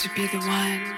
to be the one.